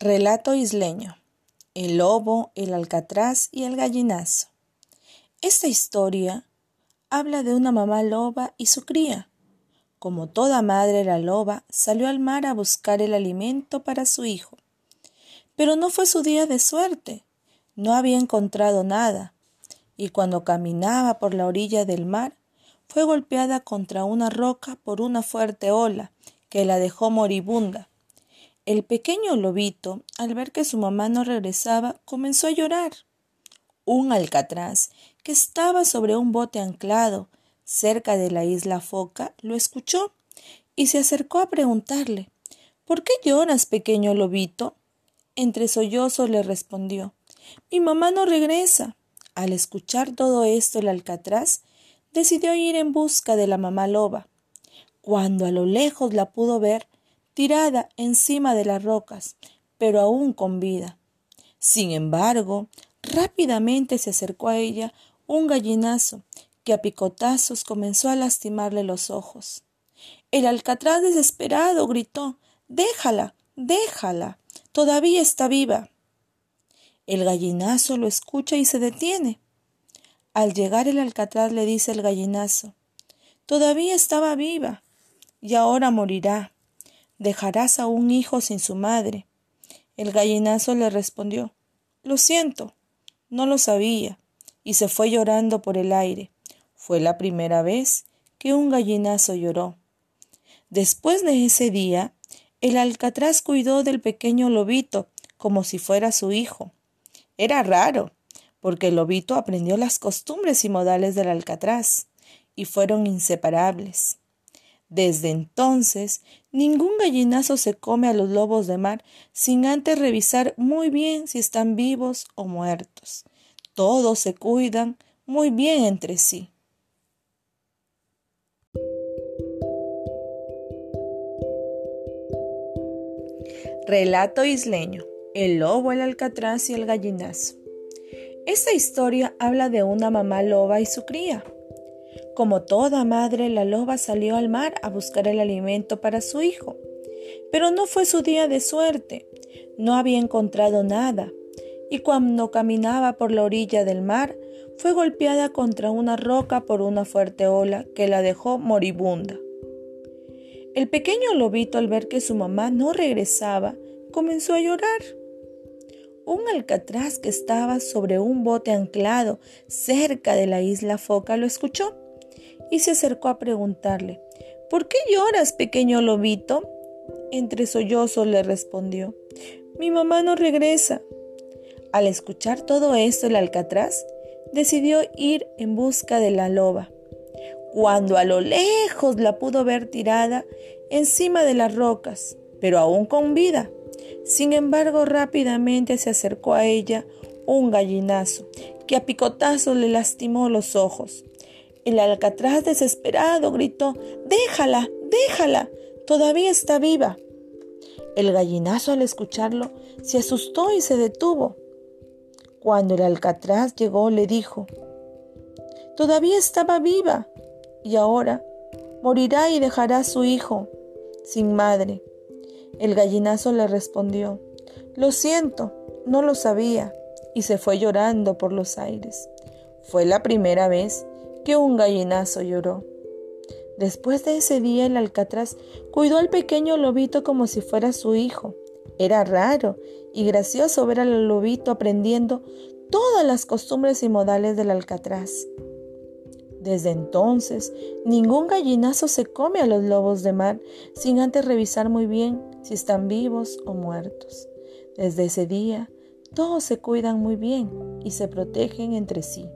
Relato isleño. El lobo, el alcatraz y el gallinazo. Esta historia habla de una mamá loba y su cría. Como toda madre la loba salió al mar a buscar el alimento para su hijo. Pero no fue su día de suerte. No había encontrado nada. Y cuando caminaba por la orilla del mar, fue golpeada contra una roca por una fuerte ola que la dejó moribunda. El pequeño lobito, al ver que su mamá no regresaba, comenzó a llorar. Un alcatraz, que estaba sobre un bote anclado cerca de la isla Foca, lo escuchó y se acercó a preguntarle ¿Por qué lloras, pequeño lobito? Entre sollozos le respondió Mi mamá no regresa. Al escuchar todo esto, el alcatraz decidió ir en busca de la mamá loba. Cuando a lo lejos la pudo ver, tirada encima de las rocas, pero aún con vida. Sin embargo, rápidamente se acercó a ella un gallinazo que a picotazos comenzó a lastimarle los ojos. El alcatraz desesperado gritó Déjala, déjala. Todavía está viva. El gallinazo lo escucha y se detiene. Al llegar el alcatraz le dice el gallinazo Todavía estaba viva y ahora morirá dejarás a un hijo sin su madre. El gallinazo le respondió Lo siento, no lo sabía, y se fue llorando por el aire. Fue la primera vez que un gallinazo lloró. Después de ese día, el alcatraz cuidó del pequeño lobito como si fuera su hijo. Era raro, porque el lobito aprendió las costumbres y modales del alcatraz, y fueron inseparables. Desde entonces, ningún gallinazo se come a los lobos de mar sin antes revisar muy bien si están vivos o muertos. Todos se cuidan muy bien entre sí. Relato isleño. El lobo, el alcatraz y el gallinazo. Esta historia habla de una mamá loba y su cría. Como toda madre, la loba salió al mar a buscar el alimento para su hijo. Pero no fue su día de suerte. No había encontrado nada. Y cuando caminaba por la orilla del mar, fue golpeada contra una roca por una fuerte ola que la dejó moribunda. El pequeño lobito al ver que su mamá no regresaba, comenzó a llorar. Un alcatraz que estaba sobre un bote anclado cerca de la isla Foca lo escuchó y se acercó a preguntarle ¿Por qué lloras, pequeño lobito? Entre sollozos le respondió Mi mamá no regresa. Al escuchar todo esto, el alcatraz decidió ir en busca de la loba. Cuando a lo lejos la pudo ver tirada encima de las rocas, pero aún con vida. Sin embargo, rápidamente se acercó a ella un gallinazo, que a picotazos le lastimó los ojos. El alcatraz desesperado gritó Déjala, déjala, todavía está viva. El gallinazo al escucharlo se asustó y se detuvo. Cuando el alcatraz llegó le dijo Todavía estaba viva y ahora morirá y dejará a su hijo sin madre. El gallinazo le respondió Lo siento, no lo sabía y se fue llorando por los aires. Fue la primera vez que un gallinazo lloró. Después de ese día el alcatraz cuidó al pequeño lobito como si fuera su hijo. Era raro y gracioso ver al lobito aprendiendo todas las costumbres y modales del alcatraz. Desde entonces, ningún gallinazo se come a los lobos de mar sin antes revisar muy bien si están vivos o muertos. Desde ese día, todos se cuidan muy bien y se protegen entre sí.